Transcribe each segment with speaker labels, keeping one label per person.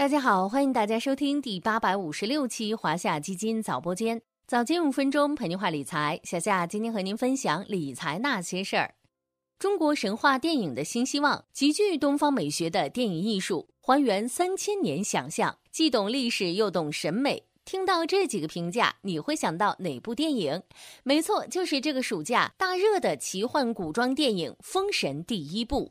Speaker 1: 大家好，欢迎大家收听第八百五十六期华夏基金早播间，早间五分钟陪您话理财。小夏今天和您分享理财那些事儿。中国神话电影的新希望，极具东方美学的电影艺术，还原三千年想象，既懂历史又懂审美。听到这几个评价，你会想到哪部电影？没错，就是这个暑假大热的奇幻古装电影《封神》第一部。《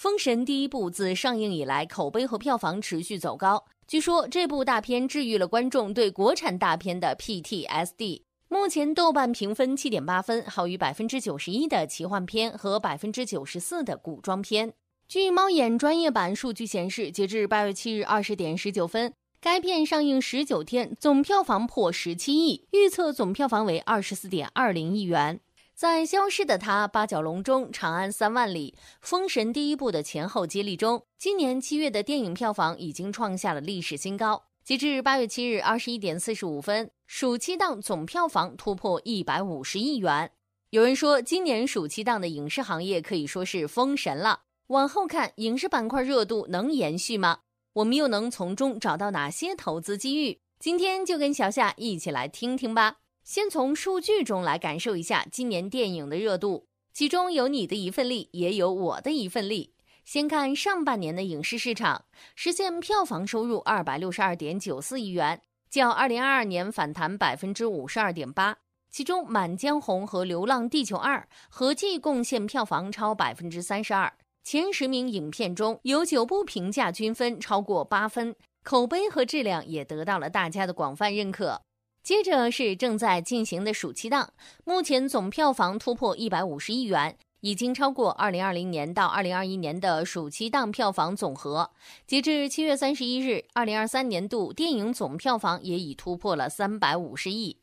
Speaker 1: 封神》第一部自上映以来，口碑和票房持续走高。据说这部大片治愈了观众对国产大片的 PTSD。目前豆瓣评分七点八分，好于百分之九十一的奇幻片和百分之九十四的古装片。据猫眼专业版数据显示，截至八月七日二十点十九分，该片上映十九天总票房破十七亿，预测总票房为二十四点二零亿元。在《消失的她》《八角笼中》《长安三万里》《封神》第一部的前后接力中，今年七月的电影票房已经创下了历史新高。截至八月七日二十一点四十五分，暑期档总票房突破一百五十亿元。有人说，今年暑期档的影视行业可以说是封神了。往后看，影视板块热度能延续吗？我们又能从中找到哪些投资机遇？今天就跟小夏一起来听听吧。先从数据中来感受一下今年电影的热度，其中有你的一份力，也有我的一份力。先看上半年的影视市场，实现票房收入二百六十二点九四亿元，较二零二二年反弹百分之五十二点八。其中，《满江红》和《流浪地球二》合计贡献票房超百分之三十二。前十名影片中有九部评价均分超过八分，口碑和质量也得到了大家的广泛认可。接着是正在进行的暑期档，目前总票房突破一百五十亿元，已经超过二零二零年到二零二一年的暑期档票房总和。截至七月三十一日，二零二三年度电影总票房也已突破了三百五十亿。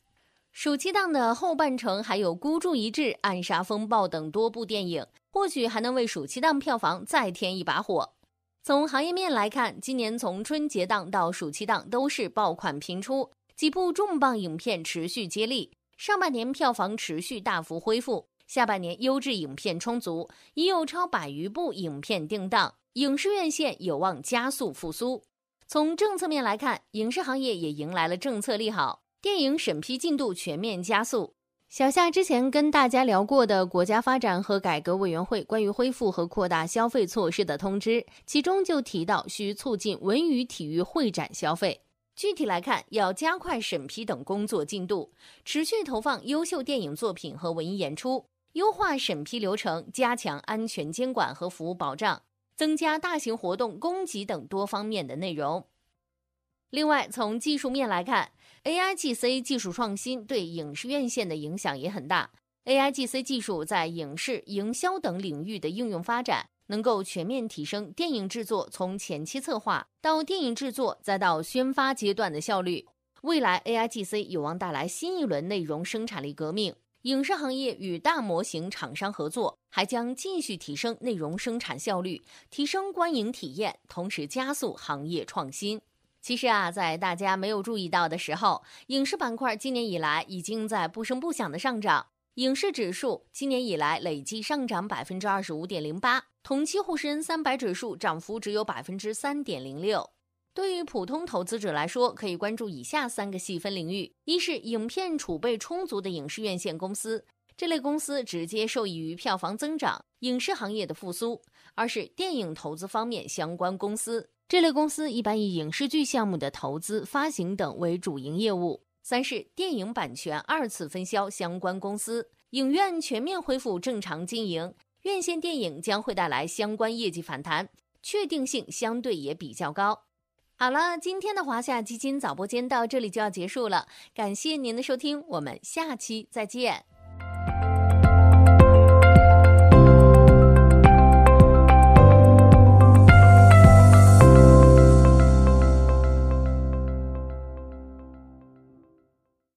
Speaker 1: 暑期档的后半程还有《孤注一掷》《暗杀风暴》等多部电影，或许还能为暑期档票房再添一把火。从行业面来看，今年从春节档到暑期档都是爆款频出。几部重磅影片持续接力，上半年票房持续大幅恢复，下半年优质影片充足，已有超百余部影片定档，影视院线有望加速复苏。从政策面来看，影视行业也迎来了政策利好，电影审批进度全面加速。小夏之前跟大家聊过的国家发展和改革委员会关于恢复和扩大消费措施的通知，其中就提到需促进文娱体育会展消费。具体来看，要加快审批等工作进度，持续投放优秀电影作品和文艺演出，优化审批流程，加强安全监管和服务保障，增加大型活动供给等多方面的内容。另外，从技术面来看，AIGC 技术创新对影视院线的影响也很大。AIGC 技术在影视、营销等领域的应用发展。能够全面提升电影制作从前期策划到电影制作再到宣发阶段的效率。未来 AIGC 有望带来新一轮内容生产力革命。影视行业与大模型厂商合作，还将继续提升内容生产效率，提升观影体验，同时加速行业创新。其实啊，在大家没有注意到的时候，影视板块今年以来已经在不声不响的上涨。影视指数今年以来累计上涨百分之二十五点零八，同期沪深三百指数涨幅只有百分之三点零六。对于普通投资者来说，可以关注以下三个细分领域：一是影片储备充足的影视院线公司，这类公司直接受益于票房增长、影视行业的复苏；二是电影投资方面相关公司，这类公司一般以影视剧项目的投资、发行等为主营业务。三是电影版权二次分销相关公司，影院全面恢复正常经营，院线电影将会带来相关业绩反弹，确定性相对也比较高。好了，今天的华夏基金早播间到这里就要结束了，感谢您的收听，我们下期再见。